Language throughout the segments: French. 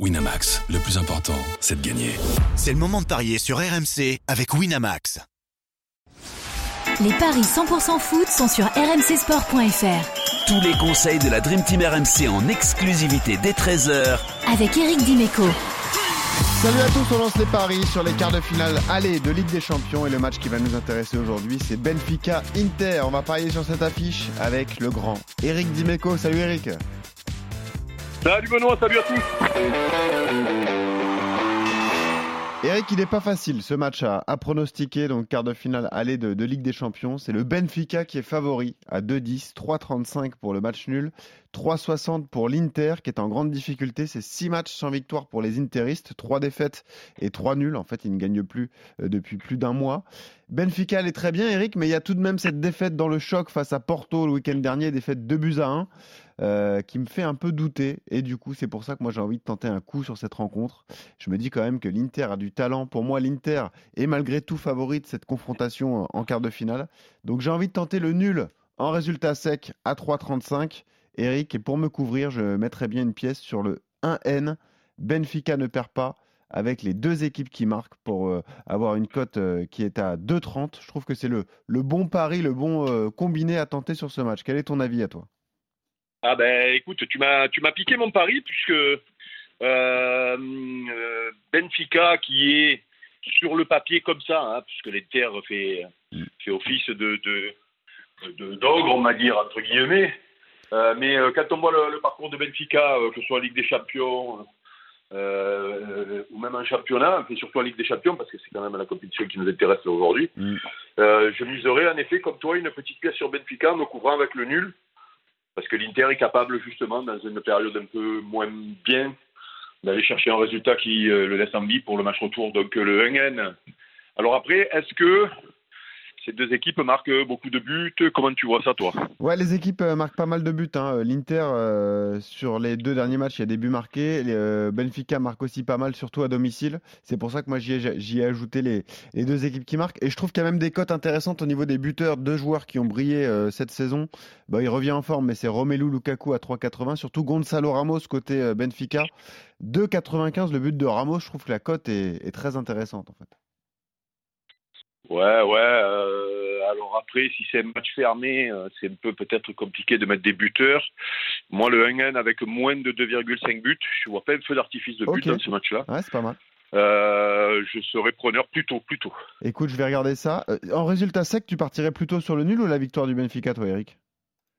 Winamax, le plus important, c'est de gagner. C'est le moment de parier sur RMC avec Winamax. Les paris 100% foot sont sur rmcsport.fr. Tous les conseils de la Dream Team RMC en exclusivité dès 13h Avec Eric Dimeco. Salut à tous, on lance les paris sur les quarts de finale aller de Ligue des Champions et le match qui va nous intéresser aujourd'hui c'est Benfica Inter. On va parier sur cette affiche avec le grand Eric Dimeco. Salut Eric. Salut Benoît, salut à tous. Eric, il n'est pas facile ce match à, pronostiquer, donc quart de finale aller de, de Ligue des Champions. C'est le Benfica qui est favori à 2-10, 3-35 pour le match nul, 3-60 pour l'Inter qui est en grande difficulté. C'est 6 matchs sans victoire pour les Interistes, 3 défaites et 3 nuls. En fait, ils ne gagnent plus euh, depuis plus d'un mois. Benfica est très bien, Eric, mais il y a tout de même cette défaite dans le choc face à Porto le week-end dernier, défaite 2 buts à 1. Euh, qui me fait un peu douter. Et du coup, c'est pour ça que moi j'ai envie de tenter un coup sur cette rencontre. Je me dis quand même que l'Inter a du talent. Pour moi, l'Inter est malgré tout favori de cette confrontation en quart de finale. Donc j'ai envie de tenter le nul en résultat sec à 3,35. Eric, et pour me couvrir, je mettrai bien une pièce sur le 1N. Benfica ne perd pas avec les deux équipes qui marquent pour euh, avoir une cote euh, qui est à 2,30. Je trouve que c'est le, le bon pari, le bon combiné à tenter sur ce match. Quel est ton avis à toi? Ah ben écoute, tu m'as tu m'as piqué mon pari puisque euh, euh, Benfica qui est sur le papier comme ça, hein, puisque l'Inter fait fait office de de d'ogre, on va dire entre guillemets. Euh, mais quand on voit le, parcours de Benfica, que ce soit en Ligue des Champions ou même en championnat, mais surtout en Ligue des Champions, parce que c'est quand même la compétition qui nous intéresse aujourd'hui, mm. je miserais en effet, comme toi, une petite pièce sur Benfica, me couvrant avec le nul parce que l'Inter est capable justement dans une période un peu moins bien d'aller chercher un résultat qui euh, le laisse en vie pour le match retour, donc euh, le 1N. Alors après, est-ce que ces deux équipes marquent beaucoup de buts. Comment tu vois ça, toi? Ouais, les équipes euh, marquent pas mal de buts. Hein. L'Inter, euh, sur les deux derniers matchs, il y a des buts marqués. Euh, Benfica marque aussi pas mal, surtout à domicile. C'est pour ça que moi, j'y ai, ajouté les, deux équipes qui marquent. Et je trouve qu'il y a même des cotes intéressantes au niveau des buteurs. Deux joueurs qui ont brillé cette saison. Bah, il revient en forme, mais c'est Romelu Lukaku à 3,80. Surtout Gonzalo Ramos côté Benfica. 2,95 le but de Ramos. Je trouve que la cote est, est très intéressante, en fait. Ouais, ouais. Euh, alors après, si c'est un match fermé, euh, c'est un peu peut-être compliqué de mettre des buteurs. Moi, le 1N avec moins de 2,5 buts, je vois pas un feu d'artifice de but dans ce match-là. Ouais, c'est pas mal. Euh, je serais preneur plutôt, plutôt. Écoute, je vais regarder ça. En résultat sec, tu partirais plutôt sur le nul ou la victoire du Benfica, toi, Eric?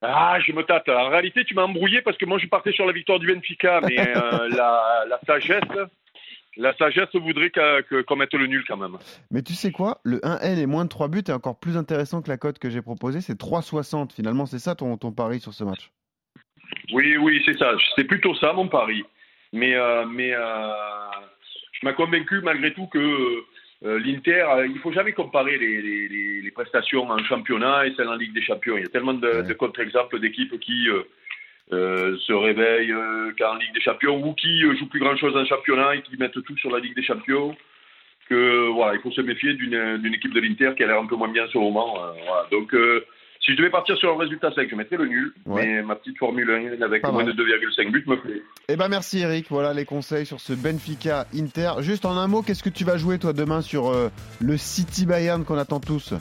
Ah, je me tâte. En réalité, tu m'as embrouillé parce que moi, je partais sur la victoire du Benfica, mais la, la sagesse, la sagesse voudrait qu'on mette le nul quand même. Mais tu sais quoi? Le 1N et moins de 3 buts est encore plus intéressant que la cote que j'ai proposée. C'est 3,60. Finalement, c'est ça ton, ton pari sur ce match? Oui, oui, c'est ça. C'est plutôt ça mon pari. Mais, euh, mais euh, je m'ai convaincu malgré tout que euh, l'Inter, il ne faut jamais comparer les, les, prestations en championnat et celles en Ligue des Champions. Il y a tellement de, de contre-exemples d'équipes qui euh, se réveillent euh, en Ligue des Champions ou qui euh, jouent plus grand chose en championnat et qui mettent tout sur la Ligue des Champions. Que voilà, il faut se méfier d'une équipe de l'Inter qui a l'air un peu moins bien en ce moment. voilà. Donc si je devais partir sur un résultat sec, je mettrais le nul. Mais ma petite Formule 1 avec moins de 2,5 buts me plaît. Eh ben merci Eric. Voilà les conseils sur ce Benfica Inter. Juste en un mot, qu'est-ce que tu vas jouer toi demain sur le City Bayern qu'on attend tous?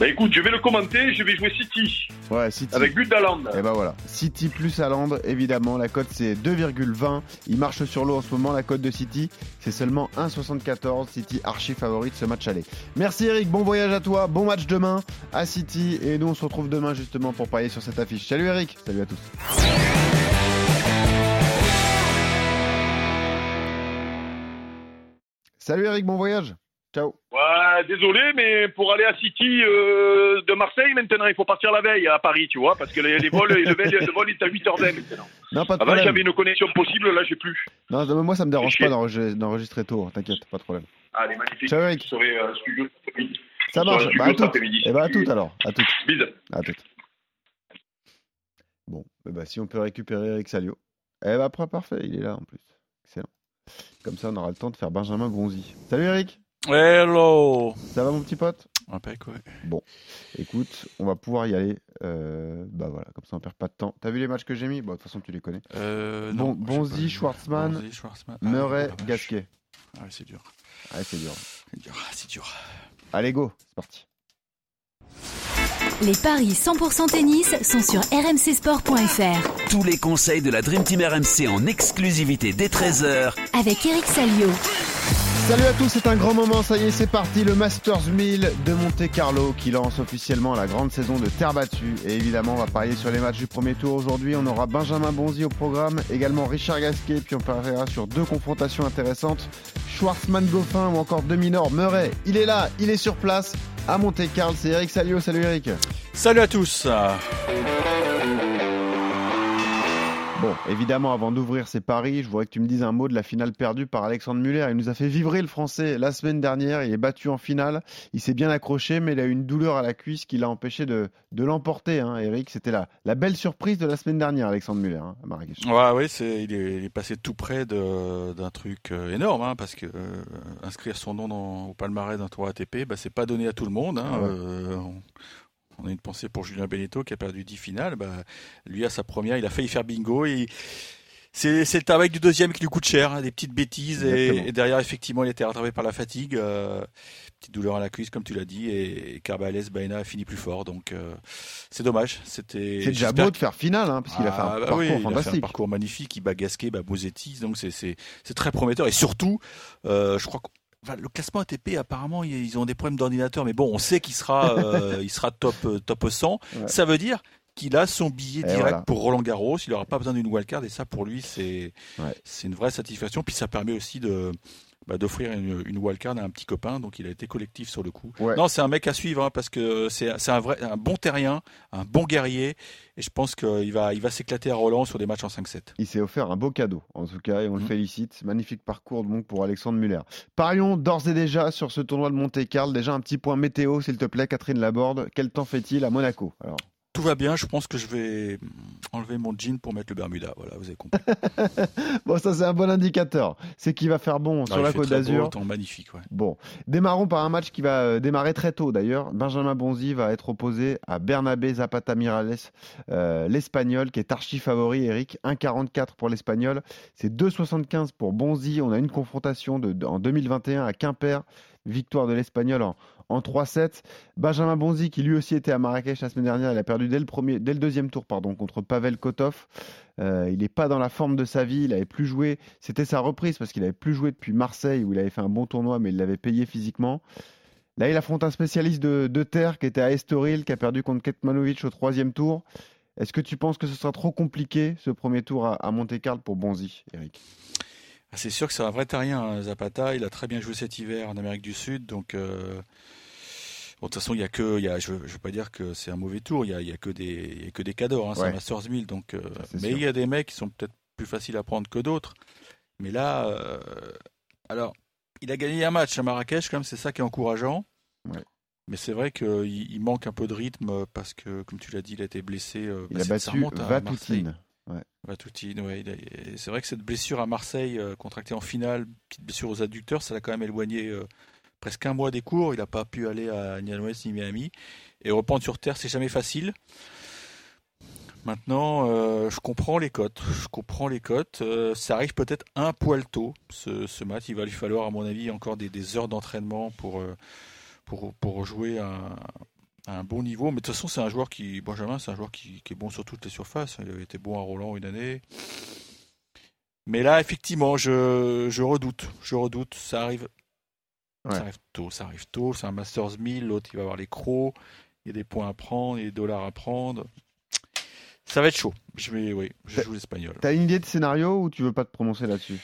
Bah écoute, je vais le commenter, je vais jouer City. Ouais, City. Avec but d'Aland. Et eh ben voilà. City plus Aland, évidemment. La cote c'est 2,20. Il marche sur l'eau en ce moment, la cote de City. C'est seulement 1,74. City archi favorite ce match aller. Merci Eric, bon voyage à toi. Bon match demain à City. Et nous on se retrouve demain justement pour parier sur cette affiche. Salut Eric, salut à tous. Salut Eric, bon voyage. Ciao. Ouais, désolé, mais pour aller à City euh, de Marseille, maintenant, il faut partir la veille à Paris, tu vois, parce que les, vols, le, vol est à 8h20 maintenant. Non, pas de Avant, j'avais une connexion possible, là, j'ai plus. Non, moi, ça me dérange pas d'enregistrer tôt, t'inquiète, pas de problème. Allez, magnifique. Ciao, serai euh, studio Ça marche, bah, à tout. Et bah, à tout alors, à tout. Bise. À. Bon, bah, si on peut récupérer Eric Salio. Eh bah, parfait, il est là en plus. Excellent. Comme ça, on aura le temps de faire Benjamin Bronzy. Salut Eric Hello Ça va mon petit pote? Impec, ouais. Bon, écoute, on va pouvoir y aller. Euh, bah voilà, comme ça on perd pas de temps. T'as vu les matchs que j'ai mis? Bon, de toute façon tu les connais. Euh, Bon, non, Bonzi. Schwartzmann, Bonzi. Ah, Murray. Gasquet. Ah, ouais, c'est dur. Ouais, c'est dur. C'est dur. Ah, C'est dur. Allez, go, c'est parti. Les paris 100% tennis sont sur rmcsport.fr Tous les conseils de la Dream Team RMC en exclusivité dès 13h avec Eric Salio. Salut à tous, c'est un grand moment, ça y est, c'est parti, le Masters 1000 de Monte Carlo qui lance officiellement la grande saison de terre battue. Et évidemment, on va parier sur les matchs du premier tour aujourd'hui. On aura Benjamin Bonzi au programme, également Richard Gasquet, puis on pariera sur deux confrontations intéressantes. Schwarzman Goffin ou encore Demi-Nord Murray. Il est là, il est sur place à Monte Carlo. C'est Eric Salio, salut Eric. Salut à tous. Bon, évidemment, avant d'ouvrir ces paris, je voudrais que tu me dises un mot de la finale perdue par Alexandre Muller. Il nous a fait vibrer le français la semaine dernière. Il est battu en finale. Il s'est bien accroché, mais il a eu une douleur à la cuisse qui l'a empêché de, de l'emporter. Hein, Eric, c'était la, la belle surprise de la semaine dernière, Alexandre Muller, hein, à Marrakech. Ouais, ouais, c'est, il, est, il est passé tout près de, d'un truc euh, énorme, hein, parce que euh, inscrire son nom dans, au palmarès d'un tour ATP, bah, c'est pas donné à tout le monde. Hein, Ah ouais. Euh, on, on a une pensée pour Julien Beneteau qui a perdu 10 finales. Bah, lui, à sa première, il a failli faire bingo. Et c'est, le travail du deuxième qui lui coûte cher, hein, des petites bêtises. Et, et derrière, effectivement, il était rattrapé par la fatigue. euh, petite douleur à la cuisse, comme tu l'as dit. Et Carbales Baena a fini plus fort. Donc, euh, c'est dommage. C'était, C'est déjà beau de faire finale, hein, parce qu'il a fait un ah, bah parcours oui, Il a fait un parcours magnifique, il bat Gasquet, bat Bosetti, donc c'est très prometteur. Et surtout, euh, je crois que enfin, le classement ATP, apparemment, ils ont des problèmes d'ordinateur, mais bon, on sait qu'il sera, euh, il sera top, euh, top 100. Ouais. Ça veut dire qu'il a son billet Et direct voilà. pour Roland Garros, il n'aura pas besoin d'une wildcard, et ça, pour lui, c'est Ouais. c'est une vraie satisfaction. Puis ça permet aussi de bah, d'offrir une, une wildcard à un petit copain, donc il a été collectif sur le coup. Ouais. Non, c'est un mec à suivre hein, parce que c'est c'est un vrai, un bon terrien, un bon guerrier, et je pense qu'il va, il va s'éclater à Roland sur des matchs en 5-7. Il s'est offert un beau cadeau, en tout cas, et on le Mhm. félicite. Magnifique parcours donc pour Alexandre Muller. Parions d'ores et déjà sur ce tournoi de Monte Carlo. Déjà un petit point météo, s'il te plaît, Catherine Laborde. Quel temps fait-il à Monaco Alors, Tout va bien, je pense que je vais enlever mon jean pour mettre le Bermuda. Voilà, vous avez compris. Bon, ça c'est un bon indicateur. C'est qu'il va faire bon sur Non, la Côte d'Azur. temps magnifique. Ouais. Bon, démarrons par un match qui va euh, démarrer très tôt d'ailleurs. Benjamin Bonzi va être opposé à Bernabé Zapata Miralles, euh, l'Espagnol, qui est archi favori, Eric. 1,44 pour l'Espagnol. C'est 2,75 pour Bonzi. On a une confrontation de- en 2021 à Quimper. Victoire de l'Espagnol en, en 3-7. Benjamin Bonzi, qui lui aussi était à Marrakech la semaine dernière, il a perdu dès le, deuxième tour pardon, contre Pavel Kotov. Euh, il n'est pas dans la forme de sa vie, il avait plus joué. C'était sa reprise parce qu'il avait plus joué depuis Marseille où il avait fait un bon tournoi, mais il l'avait payé physiquement. Là, il affronte un spécialiste de, de terre qui était à Estoril, qui a perdu contre Ketmanovic au troisième tour. Est-ce que tu penses que ce sera trop compliqué ce premier tour à, à Monte-Carlo pour Bonzi, Eric? Ah, C'est sûr que c'est un vrai terrien, hein, Zapata. Il a très bien joué cet hiver en Amérique du Sud. Donc, euh, bon, de toute façon, il y a que, il y a, je ne veux pas dire que c'est un mauvais tour. Il y a, il y a que des, il y a que des cadors. Hein, c'est un Masters 1000. Donc, euh, mais il y a des mecs qui sont peut-être plus faciles à prendre que d'autres. Mais là, euh, alors, il a gagné un match à Marrakech, quand même. C'est ça qui est encourageant. Ouais. Mais c'est vrai qu'il il manque un peu de rythme parce que, comme tu l'as dit, il a été blessé. Il bah, a battu. Vatoutine. C'est vrai que cette blessure à Marseille, euh, contractée en finale, petite blessure aux adducteurs, ça l'a quand même éloigné euh, presque un mois des cours. Il n'a pas pu aller à ni à ni Miami. Et reprendre sur terre, c'est jamais facile. Maintenant, euh, je comprends les cotes. Je comprends les cotes. Ça arrive peut-être un poil tôt, ce, ce match. Il va lui falloir, à mon avis, encore des, heures d'entraînement pour, pour, pour jouer à un bon niveau. Mais de toute façon, c'est un joueur qui, Benjamin, c'est un joueur qui, qui est bon sur toutes les surfaces. Il avait été bon à Roland une année. Mais là, effectivement, je, je redoute. Je redoute. Ça arrive, Ouais. ça arrive tôt. Ça arrive tôt. C'est un Masters 1000. L'autre, il va avoir les crocs. Il y a des points à prendre, il y a des dollars à prendre. Ça va être chaud. Je vais, oui, je joue l'espagnol. T'as une idée de scénario ou tu veux pas te prononcer là-dessus?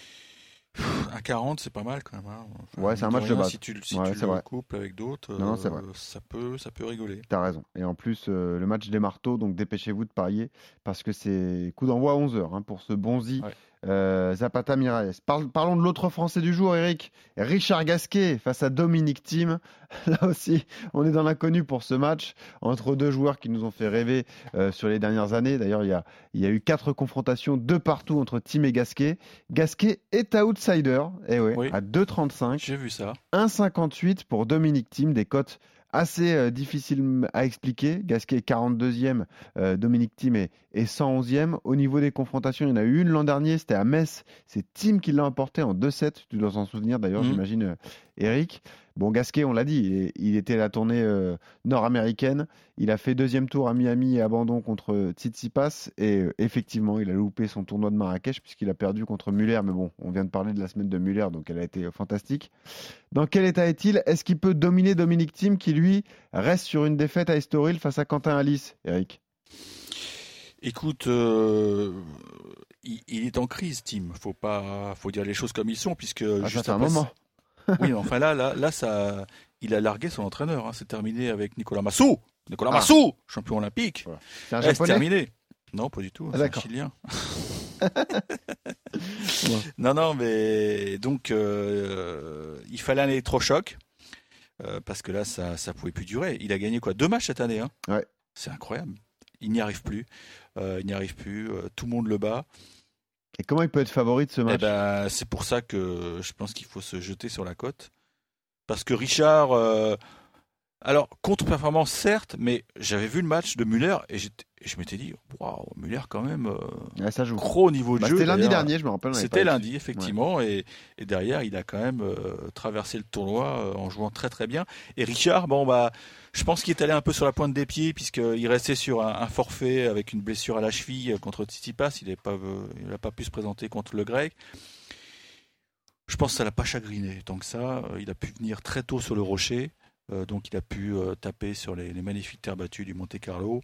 Un 40, c'est pas mal quand même. hein. Enfin, Ouais, c'est un match de base. Si tu, si Ouais, tu le vrai. couples avec d'autres, euh, ça peut, ça peut rigoler. T'as raison. Et en plus, euh, le match démarre tôt, donc dépêchez-vous de parier parce que c'est coup d'envoi à 11h pour ce Bonzi Ouais. Euh, Zapata Miralles. Parle- parlons de l'autre Français du jour, Eric. Richard Gasquet face à Dominique Thiem. Là aussi, on est dans l'inconnu pour ce match entre deux joueurs qui nous ont fait rêver euh, sur les dernières années. D'ailleurs, il y a, il y a eu quatre confrontations de partout entre Thiem et Gasquet. Gasquet est outsider, eh ouais, Oui. à 2,35. J'ai vu ça. 1,58 pour Dominique Thiem, des cotes assez euh, difficile à expliquer. Gasquet est 42e, euh, Dominique Thiem est, est 111e. Au niveau des confrontations, il y en a eu une l'an dernier, c'était à Metz. C'est Thiem qui l'a emporté en 2-7. Tu dois s'en souvenir d'ailleurs, Mhm. j'imagine, euh, Eric. Bon, Gasquet, on l'a dit, il- il était à la tournée euh, nord-américaine. Il a fait deuxième tour à Miami et abandon contre Tsitsipas. Et euh, effectivement, il a loupé son tournoi de Marrakech puisqu'il a perdu contre Muller. Mais bon, on vient de parler de la semaine de Muller, donc elle a été euh, fantastique. Dans quel état est-il? Est-ce qu'il peut dominer Dominique Thiem qui, lui, reste sur une défaite à Estoril face à Quentin Alice, Eric? Écoute, euh, il, il est en crise, Tim. Faut pas, faut dire les choses comme ils sont, puisque Ah, juste un moment. Oui, enfin là, là, là, ça, il a largué son entraîneur. hein. C'est terminé avec Nicolas Massou. Nicolas Ah. Massou, champion olympique. Voilà. C'est un Eh, c'est japonais terminé. Non, pas du tout. Ah, c'est un. Chilien. Non, non, mais donc euh, il fallait un électrochoc euh, parce que là, ça, ça pouvait plus durer. Il a gagné quoi? Deux matchs cette année. Hein? Ouais. C'est incroyable. Il n'y arrive plus. Euh, il n'y arrive plus. Euh, tout le monde le bat. Et comment il peut être favori de ce Eh match? ben, c'est pour ça que je pense qu'il faut se jeter sur la côte. Parce que Richard, euh, alors contre-performance certes, mais j'avais vu le match de Muller et et je m'étais dit, waouh, Muller quand même euh, Ouais, Ça joue. gros niveau de Bah, jeu. C'était lundi dernier, je me rappelle. C'était lundi, effectivement, et, et derrière, il a quand même euh, traversé le tournoi euh, en jouant très très bien. Et Richard, bon bah, je pense qu'il est allé un peu sur la pointe des pieds puisqu'il restait sur un, un forfait avec une blessure à la cheville euh, contre Tsitsipas. Il n'a pas, il n'a pas pu se présenter contre le Grec. Je pense que ça l'a pas chagriné tant que ça. Il a pu venir très tôt sur le rocher. Euh, donc il a pu euh, taper sur les, magnifiques terres battues du Monte Carlo.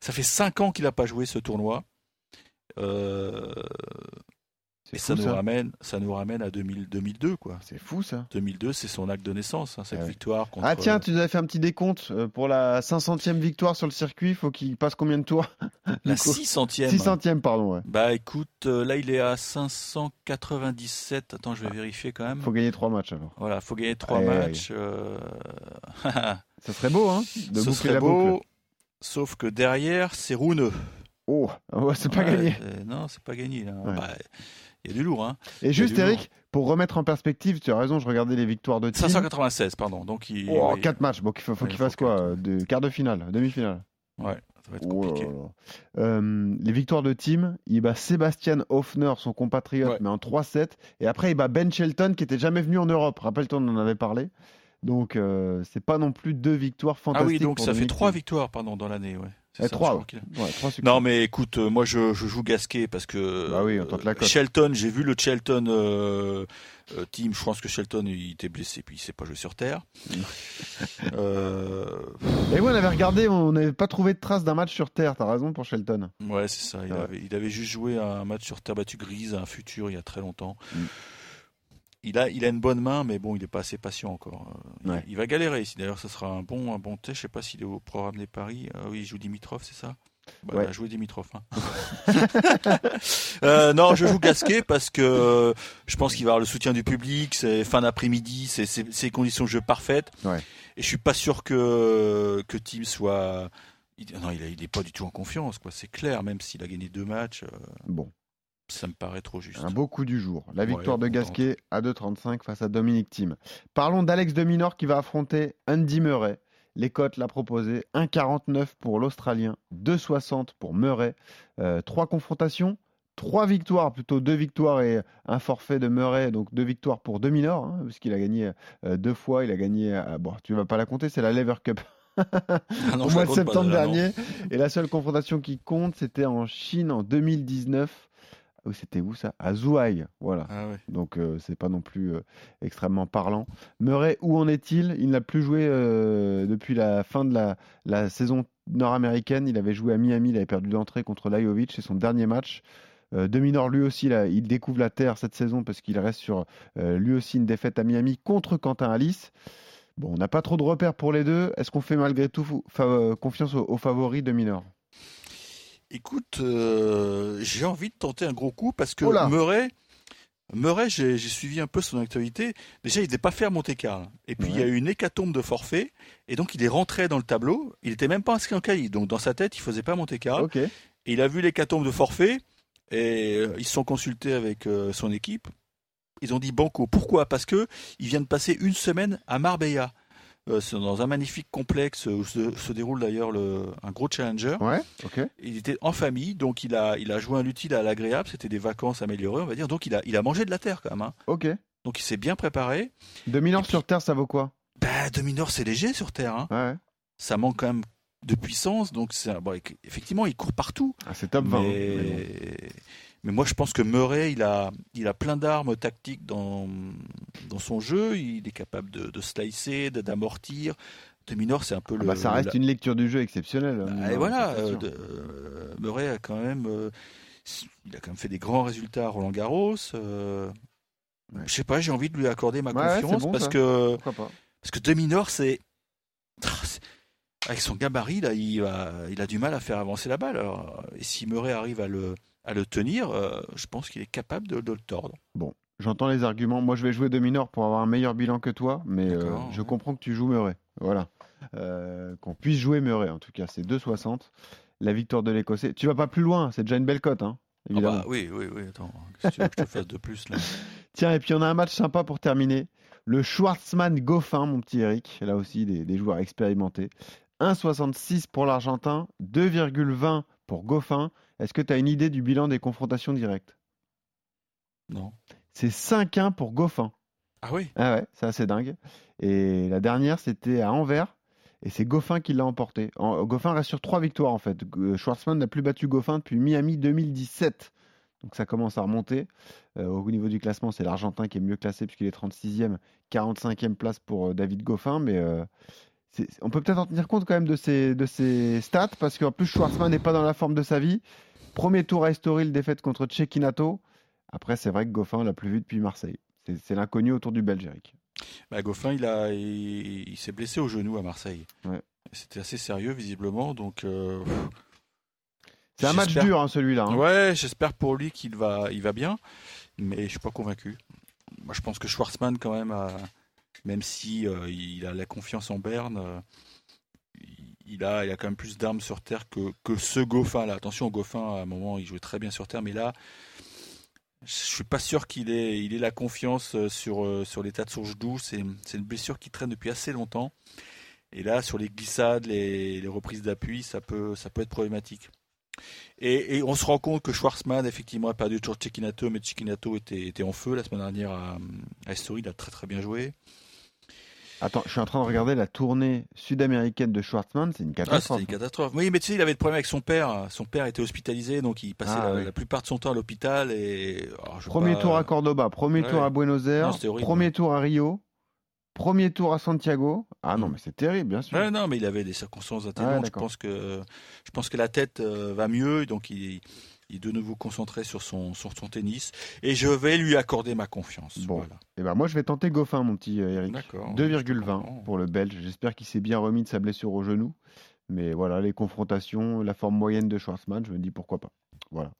Ça fait cinq ans qu'il n'a pas joué ce tournoi. Euh, Et ça nous ça. ramène, ça nous ramène à 2000 2002 quoi. C'est fou ça. 2002, c'est son acte de naissance, hein, cette Ah ouais. victoire contre. Ah tiens, tu nous avais fait un petit décompte euh, pour la 500e victoire sur le circuit. Il faut qu'il passe combien de tours la Nico 600e. 600e, pardon. Ouais. Bah écoute, euh, là il est à 597. Attends, je vais vérifier quand même. Faut gagner trois matchs alors. Voilà, faut gagner trois matchs. euh, Ça serait beau, hein De Ce serait la beau. boucle. Sauf que derrière, c'est Rouneux. Oh, c'est pas Ouais, gagné. Non, c'est pas gagné. là. Ouais. Bah, Il y a du lourd. Hein. Et juste, lourd. Eric, pour remettre en perspective, tu as raison, je regardais les victoires de Thiem. 596, pardon. Donc il. Oh, oui. 4 matchs. Bon, il faut, faut Ouais, qu'il faut fasse quoi euh, de Quart de finale, demi-finale. Ouais, ça va être Oh là compliqué. là. Euh, les victoires de Team, il bat Sébastien Hoffner, son compatriote, Ouais. mais en 3-7. Et après, il bat Ben Shelton, qui était jamais venu en Europe. Rappelle-toi, on en avait parlé. Donc, euh, c'est pas non plus deux victoires Ah fantastiques. oui, donc ça fait trois victoires pardon, dans l'année. Ouais. C'est Eh, ça, trois, ouais. Ouais. Non, mais écoute, euh, moi je, je joue Gasquet parce que. Bah oui, on tente la cote. Shelton, j'ai vu le Shelton euh, euh, team. Je pense que Shelton il était blessé puis il s'est pas joué sur terre. Euh, Et oui, on avait regardé, on n'avait pas trouvé de traces d'un match sur Terre. T'as raison pour Shelton. ouais, c'est ça. Il Ouais. avait, il avait juste joué un match sur terre battue grise, un futur il y a très longtemps. Mm. Il a, il a une bonne main, mais bon, il n'est pas assez patient encore. Euh, il- Ouais. Il, va galérer ici. D'ailleurs, ce sera un bon, un bon test. Je sais pas s'il est au programme des paris. Ah oui, il joue Dimitrov, c'est ça? Bah, Ouais. Il a joué Dimitrov. hein. Euh, non, je joue Gasquet parce que euh, je pense qu'il va avoir le soutien du public. C'est fin d'après-midi, c'est c'est- c'est les conditions de jeu parfaites. Ouais. Et je suis pas sûr que que Tim soit. il- non, il, a- il est pas du tout en confiance, quoi. C'est clair, même s'il a gagné deux matchs, euh, Bon, ça me paraît trop juste. un beau coup du jour. La Ouais, victoire de. Gasquet à 2,35 face à Dominique Thiem. Parlons d'Alex de Minor qui va affronter Andy Murray. Les cotes l'a proposé 1,49 pour l'Australien, 2,60 pour Murray. Euh, trois confrontations, trois victoires, plutôt deux victoires et un forfait de Murray, donc deux victoires pour De Minor, hein, puisqu'il a gagné euh, deux fois. Il a gagné, euh, bon, tu vas pas la compter, c'est la Lever Cup Ah non, au mois de pas, septembre non. dernier. Et la seule confrontation qui compte, c'était en Chine en 2019. Où C'était où ça? À Zhuhai, voilà. Ah ouais. Donc euh, c'est pas non plus euh, extrêmement parlant. Murray, où en est-il? Il n'a plus joué euh, depuis la fin de la, la saison nord-américaine. Il avait joué à Miami, il avait perdu d'entrée contre Lajovic, c'est son dernier match. Euh, de Minor, lui aussi, là, il découvre la terre cette saison parce qu'il reste sur lui aussi une défaite à Miami contre Quentin Alice. Bon, on n'a pas trop de repères pour les deux. Est-ce qu'on fait malgré tout confiance aux, aux favoris de Minor Écoute, euh, j'ai envie de tenter un gros coup parce que là Murray, Murray, j'ai suivi un peu son actualité. Déjà, il n'était pas fait à Monte Carlo. Et puis, il y a eu une hécatombe de forfait. Et donc, il est rentré dans le tableau. Il n'était même pas inscrit en qualif. Donc, dans sa tête, il faisait pas Monte Carlo. Et il a vu l'hécatombe de forfait. Et euh, ils se sont consultés avec euh, son équipe. Ils ont dit Banco. Pourquoi? Parce que il vient de passer une semaine à Marbella. Euh, c'est dans un magnifique complexe où se, se déroule d'ailleurs le- un gros challenger. Ouais. Il était en famille, donc il a, il a joué un l'utile à l'agréable. C'était des vacances améliorées, on va dire. Donc il a, il a mangé de la terre quand même. hein. Ok. Donc il s'est bien préparé. 2000 Et ans sur Terre, ça vaut quoi? Bah, demi-nord, c'est léger sur terre. hein. Ouais. Ça manque quand même de puissance. Donc c'est un- bon, effectivement, il court partout. Ah, c'est top 20. hein, mais... mais bon. Mais moi, je pense que Murray, il a, il a plein d'armes tactiques dans, dans son jeu. Il est capable de, de slicer, de- d'amortir. Demi-nord, c'est un peu Ah le. bah, ça le- reste une lecture du jeu exceptionnelle. Bah, et voilà, euh, de- euh, Murray a quand même, euh, il a quand même fait des grands résultats à Roland Garros. Ouais. Je sais pas, j'ai envie de lui accorder ma ouais, confiance bon, parce ça. que parce que demi-nord, c'est c'est- avec son gabarit là, il a, il a du mal à faire avancer la balle. Alors, et si Murray arrive à le à le tenir, euh, je pense qu'il est capable de, de le tordre. J'entends les arguments. Moi, je vais jouer demi-nord pour avoir un meilleur bilan que toi, mais euh, je comprends que tu joues Murray. Voilà. Euh, Qu'on puisse jouer Murray, en tout cas, c'est 2,60. La victoire de l'Écossais. Tu vas pas plus loin, c'est déjà une belle cote, hein, Ah bah, oui, oui, oui. Attends, qu'est-ce que tu veux que je te fasse de plus là? Tiens, et puis on a un match sympa pour terminer. Le Schwarzmann Goffin, mon petit Eric. Là aussi, des, des joueurs expérimentés. 1,66 pour l'Argentin, 2,20 pour Goffin. Est-ce que tu as une idée du bilan des confrontations directes? Non. C'est 5-1 pour Goffin. Ah oui? Ah ouais, c'est assez dingue. Et la dernière, c'était à Anvers. Et c'est Goffin qui l'a emporté. En- Goffin reste sur trois victoires en fait. G- Schwartzmann n'a plus battu Goffin depuis Miami 2017. Donc ça commence à remonter. Euh, au niveau du classement, c'est l'Argentin qui est mieux classé puisqu'il est 36e, 45e place pour euh, David Goffin. Mais euh, on peut peut-être en tenir compte quand même de ces, de ces stats parce qu'en plus Schwartzmann n'est pas dans la forme de sa vie. Premier tour à Estoril, défaite contre Cecchinato. Après, c'est vrai que Goffin l'a plus vu depuis Marseille. C'est l'inconnu autour du Belge, Eric. Bah, Goffin, il, a, il, il s'est blessé au genou à Marseille. Ouais. C'était assez sérieux, visiblement. Donc, euh, C'est un match dur, hein, celui-là. hein. Ouais, j'espère pour lui qu'il va, il va bien, mais je suis pas convaincu. Moi, je pense que Schwarzman, quand même, a- même si euh, il a la confiance en Berne, euh, il a, il a quand même plus d'armes sur terre que, que ce Goffin là. Attention, Goffin, à un moment, il jouait très bien sur terre, mais là, je suis pas sûr qu'il ait, il ait la confiance euh, sur, sur l'état de son genou. C'est, c'est une blessure qui traîne depuis assez longtemps. Et là, sur les glissades, les, les reprises d'appui, ça peut, ça peut être problématique. Et, et on se rend compte que Schwarzman, effectivement, a perdu toujours Cecchinato, mais Cecchinato était, était en feu la semaine dernière à, à il a très très bien joué. Attends, je suis en train de regarder la tournée sud-américaine de Schwartzmann. C'est une Ah, c'était catastrophe. une catastrophe. Oui, mais tu sais, il avait des problèmes avec son père. Son père était hospitalisé, donc il passait Ah, la, oui. la plupart de son temps à l'hôpital. Et alors, je veux premier pas- tour à Cordoba, premier Ouais. tour à Buenos Aires, Non, c'était premier tour à Rio, premier tour à Santiago. Ah non, Mm. mais c'est terrible, bien sûr. Ouais, non, mais il avait des circonstances atténuantes. je pense que je pense que la tête euh, va mieux, donc il, il est de nouveau concentré sur son sur son tennis. Et je vais lui accorder ma confiance. Bon. Voilà. Et ben moi, je vais tenter Goffin, mon petit euh, Eric. D'accord. je 2,20 comprends. pour le Belge. J'espère qu'il s'est bien remis de sa blessure au genou. Mais voilà, les confrontations, la forme moyenne de Schwarzmann, je me dis pourquoi pas. Voilà.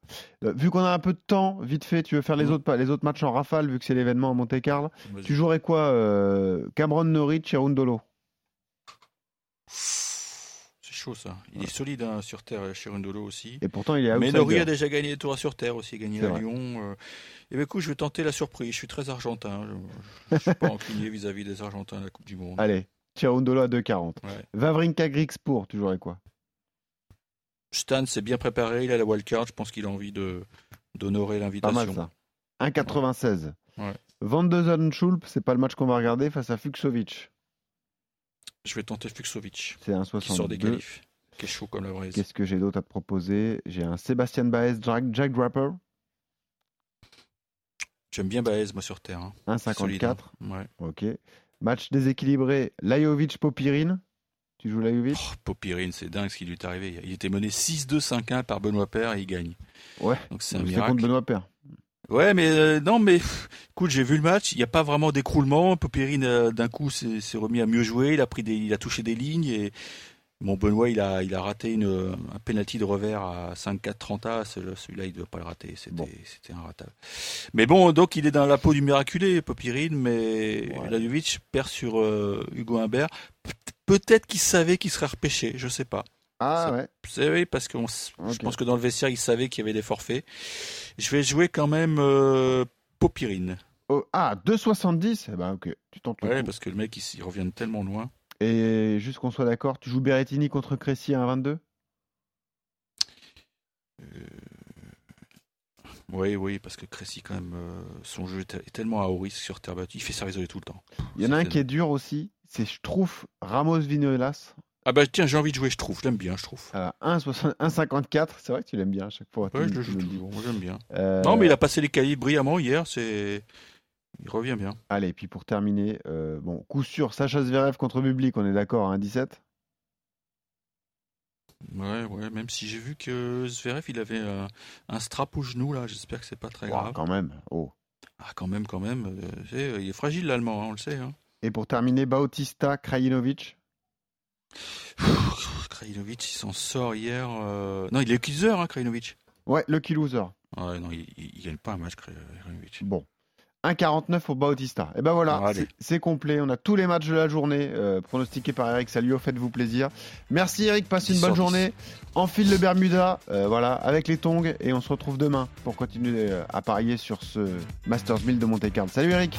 Euh, vu qu'on a un peu de temps, vite fait, tu veux faire les, Mm. autres, pa- les autres matchs en rafale, vu que c'est l'événement à Monte-Carlo. Tu jouerais quoi euh, Cameron Norrie, Cherundolo C'est chaud ça. Il est solide hein, sur terre, Chirundolo aussi. Et pourtant, il est Mais. Nori a déjà gagné des tours sur terre aussi, gagné à vrai. Lyon. euh. Et ben écoute, je vais tenter la surprise. Je suis très argentin. Je, je suis pas incliné vis-à-vis des Argentins à la Coupe du Monde. Allez, Cherundolo à 2,40. Ouais. Vavrinka Grixpour, tu jouerais quoi? Stan s'est bien préparé, il a la wildcard. Je pense qu'il a envie de d'honorer Pas l'invitation. mal ça. 1,96. Ouais. Van de Zonschulp, c'est pas le match qu'on va regarder face à Fuxovic. Je vais tenter Fuxovic, C'est un qui sort des 62. qualifs, qui est chaud comme la braise. Qu'est-ce que j'ai d'autre à te proposer? J'ai un Sébastien Baez, Jack, Jack Draper, J'aime bien Baez, moi, sur terre. hein. Solide, 1,54. hein. Ouais. Ok. Match déséquilibré, Lajovic Popirine. Tu joues Lajovic? Oh, Popirine, c'est dingue ce qui lui est arrivé. Il était mené 6-2, 5-1 par Benoît Père et il gagne. Ouais. Donc c'est un miracle. contre Benoît Père. Ouais, mais euh, non, mais pff, écoute, j'ai vu le match. Il n'y a pas vraiment d'écroulement. Popirine, euh, d'un coup, s'est remis à mieux jouer. Il a pris des, il a touché des lignes et bon, Benoît, il a, il a raté une, un penalty de revers à 5-4 30 A. Celui- Celui-là, il ne doit pas le rater. C'était, Bon. c'était un ratable. Mais bon, donc il est dans la peau du miraculé, Popirine, mais Ouais. Perd sur euh, Hugo Humbert. Pe- Peut-être qu'il savait qu'il serait repêché, je sais pas. Ah Ça- ouais. C'est oui, parce que je pense que dans le vestiaire, il savait qu'il y avait des forfaits. Je vais jouer quand même euh, Popirine. Oh, ah, 2,70 Eh ben ok, tu tentes le Ouais, coup. parce que le mec, il, revient de tellement loin. Et juste qu'on soit d'accord, tu joues Berrettini contre Cressy à 1,22 Oui, oui, parce que Cressy, quand même, euh, son jeu est, te- est tellement à haut risque sur terre battue. Il fait service isolé tout le temps. Il y en a un qui est dur aussi, c'est je trouve Ramos Vinolas Ah bah tiens, j'ai envie de jouer, je trouve. Je l'aime bien, je trouve. à 1,60 1,54. C'est vrai que tu l'aimes bien à chaque fois. Ouais, tu- je le joue toujours. j'aime bien. Euh, Non, mais il a passé les cahiers brillamment hier. C'est, il revient bien. Allez, et puis pour terminer, euh, bon, coup sûr, Sacha Zverev contre Bublik, on est d'accord, hein, 17 Ouais, ouais. Même si j'ai vu que Zverev, il avait euh, un strap au genou là. J'espère que c'est pas très Ouah, grave. Quand même. Oh. Ah, quand même, quand même. euh, il est fragile l'allemand, hein, on le sait. Hein. Et pour terminer, Bautista Krajinovic. Krajinovic, il s'en sort hier. euh, Non, il est accuser, hein, Krajinovic. Ouais, lucky loser. Ouais, non, il, gagne pas un match, Krajinovic. Bon. 1,49 pour Bautista. Et ben voilà, Ah, c'est- complet. On a tous les matchs de la journée euh, pronostiqués par Eric Salio. Faites-vous plaisir. Merci Eric, passe une 10 bonne sur 10. journée. Enfile le Bermuda, euh, voilà, avec les tongs. Et on se retrouve demain pour continuer à parier sur ce Masters 1000 de Monte Carlo. Salut Eric